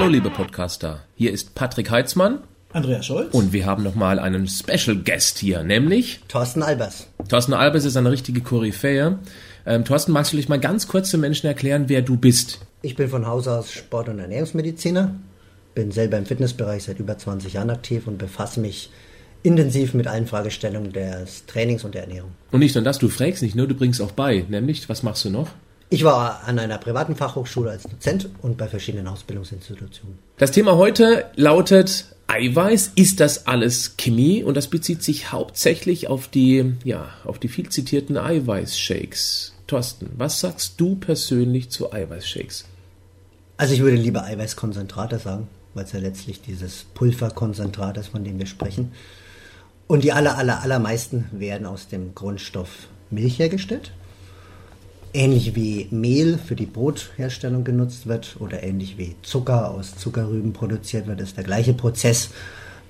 Hallo liebe Podcaster, hier ist Patrick Heitzmann Andreas Scholz. und wir haben nochmal einen Special Guest hier, nämlich Thorsten Albers. Thorsten Albers ist eine richtige Koryphäe. Ähm, Thorsten, magst du dich mal ganz kurz den Menschen erklären, wer du bist? Ich bin von Haus aus Sport- und Ernährungsmediziner, bin selber im Fitnessbereich seit über 20 Jahren aktiv und befasse mich intensiv mit allen Fragestellungen des Trainings und der Ernährung. Und nicht nur das, du fragst nicht nur, du bringst auch bei, nämlich, was machst du noch? Ich war an einer privaten Fachhochschule als Dozent und bei verschiedenen Ausbildungsinstitutionen. Das Thema heute lautet Eiweiß. Ist das alles Chemie? Und das bezieht sich hauptsächlich auf die, ja, auf die viel zitierten Eiweißshakes. Thorsten, was sagst du persönlich zu Eiweißshakes? Also ich würde lieber Eiweißkonzentrate sagen, weil es ja letztlich dieses Pulverkonzentrat ist, von dem wir sprechen. Und die aller, aller, allermeisten werden aus dem Grundstoff Milch hergestellt. Ähnlich wie Mehl für die Brotherstellung genutzt wird oder ähnlich wie Zucker aus Zuckerrüben produziert wird, ist der gleiche Prozess,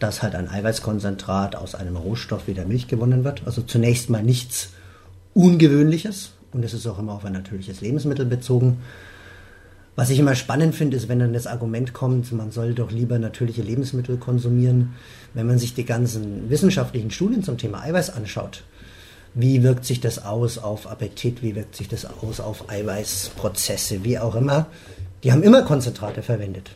dass halt ein Eiweißkonzentrat aus einem Rohstoff wie der Milch gewonnen wird. Also zunächst mal nichts Ungewöhnliches und es ist auch immer auf ein natürliches Lebensmittel bezogen. Was ich immer spannend finde, ist, wenn dann das Argument kommt, man soll doch lieber natürliche Lebensmittel konsumieren. Wenn man sich die ganzen wissenschaftlichen Studien zum Thema Eiweiß anschaut, wie wirkt sich das aus auf Appetit, wie wirkt sich das aus auf Eiweißprozesse, wie auch immer, die haben immer Konzentrate verwendet.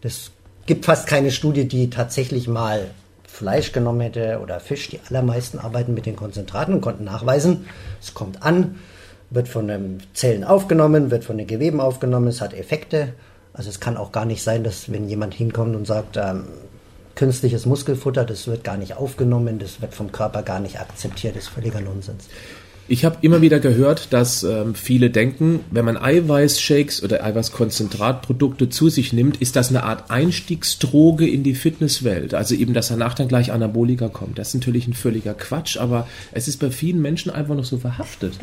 Das gibt fast keine Studie, die tatsächlich mal Fleisch genommen hätte oder Fisch. Die allermeisten arbeiten mit den Konzentraten und konnten nachweisen, es kommt an, wird von den Zellen aufgenommen, wird von den Geweben aufgenommen, es hat Effekte. Also es kann auch gar nicht sein, dass wenn jemand hinkommt und sagt, ähm, künstliches Muskelfutter, das wird gar nicht aufgenommen, das wird vom Körper gar nicht akzeptiert, das ist völliger Nonsens. Ich habe immer wieder gehört, dass ähm, viele denken, wenn man Eiweißshakes oder Eiweißkonzentratprodukte zu sich nimmt, ist das eine Art Einstiegsdroge in die Fitnesswelt. Also eben, dass danach dann gleich Anabolika kommt. Das ist natürlich ein völliger Quatsch, aber es ist bei vielen Menschen einfach noch so verhaftet.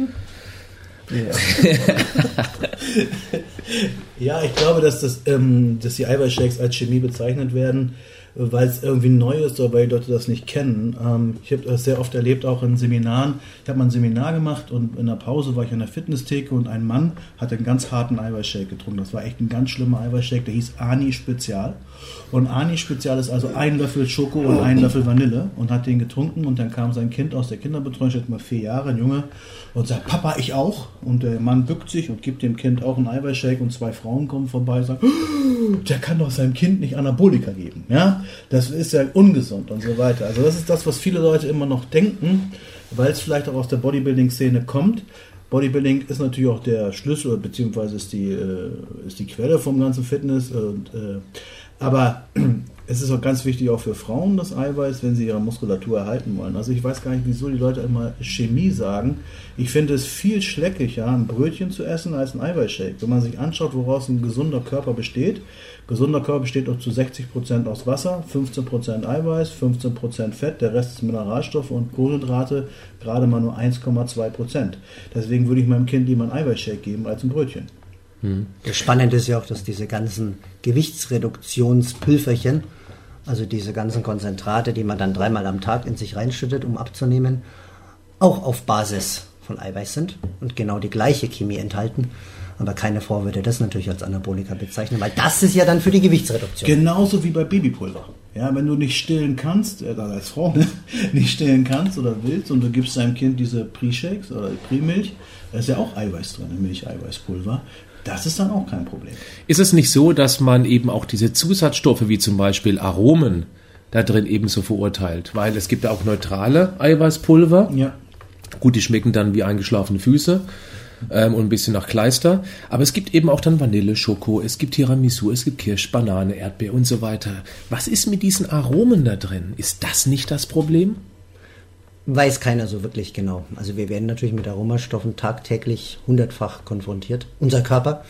Ja, ich glaube, dass, das, ähm, dass die Eiweißshakes als Chemie bezeichnet werden, weil es irgendwie neu ist oder weil die Leute das nicht kennen. Ähm, ich habe das sehr oft erlebt, auch in Seminaren. Ich habe mal ein Seminar gemacht und in der Pause war ich an der Fitnesstheke und ein Mann hat einen ganz harten Eiweißshake getrunken. Das war echt ein ganz schlimmer Eiweißshake, der hieß Ani Spezial. Und Ani Spezial ist also ein Löffel Schoko und ein Löffel Vanille und hat den getrunken und dann kam sein Kind aus der Kinderbetreuung, schätze mal vier Jahre, ein Junge, und sagt, Papa, ich auch. Und der Mann bückt sich und gibt dem Kind auch einen Eiweißshake und zwei Frauen kommen vorbei und sagen, "Oh, der kann doch seinem Kind nicht Anabolika geben. Ja, das ist ja ungesund und so weiter. Also das ist das, was viele Leute immer noch denken, weil es vielleicht auch aus der Bodybuilding-Szene kommt. Bodybuilding ist natürlich auch der Schlüssel, beziehungsweise ist die, äh, ist die Quelle vom ganzen Fitness. Und, äh, aber es ist auch ganz wichtig auch für Frauen das Eiweiß, wenn sie ihre Muskulatur erhalten wollen. Also ich weiß gar nicht, wieso die Leute immer Chemie sagen. Ich finde es viel schleckiger, ein Brötchen zu essen als ein Eiweißshake. Wenn man sich anschaut, woraus ein gesunder Körper besteht. Gesunder Körper besteht auch zu 60% aus Wasser, 15% Eiweiß, 15% Fett, der Rest ist Mineralstoffe und Kohlenhydrate, gerade mal nur 1,2%. Deswegen würde ich meinem Kind lieber einen Eiweißshake geben als ein Brötchen. Das Spannende ist ja auch, dass diese ganzen Gewichtsreduktionspülferchen, also diese ganzen Konzentrate, die man dann dreimal am Tag in sich reinschüttet, um abzunehmen, auch auf Basis von Eiweiß sind und genau die gleiche Chemie enthalten. Aber keine Frau würde das natürlich als Anabolika bezeichnen, weil das ist ja dann für die Gewichtsreduktion. Genauso wie bei Babypulver. Ja, wenn du nicht stillen kannst, äh, als Frau ne, nicht stillen kannst oder willst und du gibst deinem Kind diese Pre-Shakes oder Pre-Milch, da ist ja auch Eiweiß drin, Milch-Eiweißpulver. Das ist dann auch kein Problem. Ist es nicht so, dass man eben auch diese Zusatzstoffe wie zum Beispiel Aromen da drin ebenso verurteilt? Weil es gibt ja auch neutrale Eiweißpulver. Ja. Gut, die schmecken dann wie eingeschlafene Füße ähm, und ein bisschen nach Kleister. Aber es gibt eben auch dann Vanille, Schoko, es gibt Tiramisu, es gibt Kirsch, Banane, Erdbeer und so weiter. Was ist mit diesen Aromen da drin? Ist das nicht das Problem? Weiß keiner so wirklich genau. Also wir werden natürlich mit Aromastoffen tagtäglich hundertfach konfrontiert, unser Körper.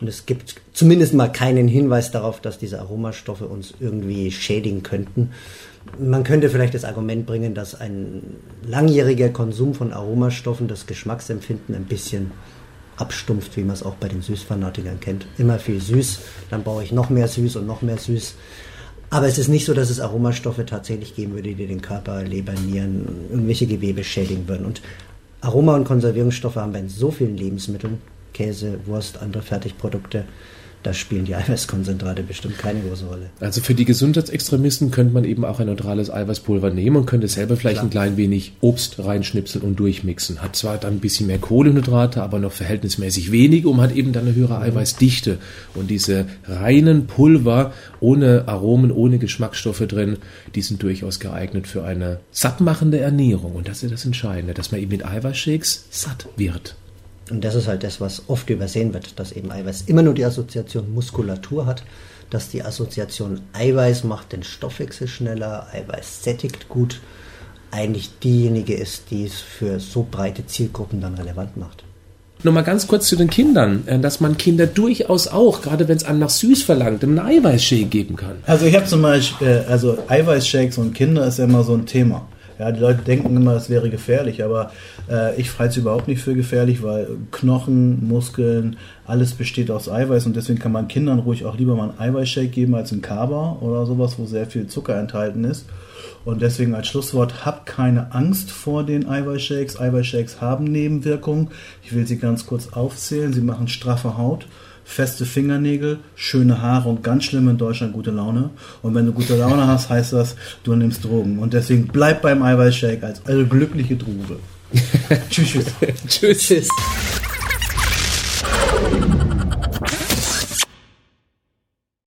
Und es gibt zumindest mal keinen Hinweis darauf, dass diese Aromastoffe uns irgendwie schädigen könnten. Man könnte vielleicht das Argument bringen, dass ein langjähriger Konsum von Aromastoffen das Geschmacksempfinden ein bisschen abstumpft, wie man es auch bei den Süßfanatikern kennt. Immer viel süß, dann brauche ich noch mehr süß und noch mehr süß. Aber es ist nicht so, dass es Aromastoffe tatsächlich geben würde, die den Körper, Leber, Nieren, irgendwelche Gewebe schädigen würden. Und Aroma- und Konservierungsstoffe haben wir in so vielen Lebensmitteln, Käse, Wurst, andere Fertigprodukte, da spielen die Eiweißkonzentrate bestimmt keine große Rolle. Also für die Gesundheitsextremisten könnte man eben auch ein neutrales Eiweißpulver nehmen und könnte selber vielleicht Klar. ein klein wenig Obst reinschnipseln und durchmixen. Hat zwar dann ein bisschen mehr Kohlenhydrate, aber noch verhältnismäßig wenig und hat eben dann eine höhere mhm. Eiweißdichte. Und diese reinen Pulver ohne Aromen, ohne Geschmacksstoffe drin, die sind durchaus geeignet für eine sattmachende Ernährung. Und das ist das Entscheidende, dass man eben mit Eiweißshakes satt wird. Und das ist halt das, was oft übersehen wird, dass eben Eiweiß immer nur die Assoziation Muskulatur hat, dass die Assoziation Eiweiß macht den Stoffwechsel schneller, Eiweiß sättigt gut, eigentlich diejenige ist, die es für so breite Zielgruppen dann relevant macht. Nochmal ganz kurz zu den Kindern, äh, dass man Kinder durchaus auch, gerade wenn es einem nach süß verlangt, einen Eiweißshake geben kann. Also ich habe zum Beispiel, äh, also Eiweißshakes und Kinder ist ja immer so ein Thema. Ja, die Leute denken immer, es wäre gefährlich, aber äh, ich halte es überhaupt nicht für gefährlich, weil Knochen, Muskeln, alles besteht aus Eiweiß und deswegen kann man Kindern ruhig auch lieber mal einen Eiweißshake geben als einen Kaba oder sowas, wo sehr viel Zucker enthalten ist. Und deswegen als Schlusswort, habt keine Angst vor den Eiweißshakes. Eiweißshakes haben Nebenwirkungen. Ich will sie ganz kurz aufzählen. Sie machen straffe Haut feste Fingernägel, schöne Haare und ganz schlimm in Deutschland gute Laune. Und wenn du gute Laune hast, heißt das, du nimmst Drogen. Und deswegen bleib beim Eiweißshake als eine glückliche Droge. tschüss. tschüss. tschüss.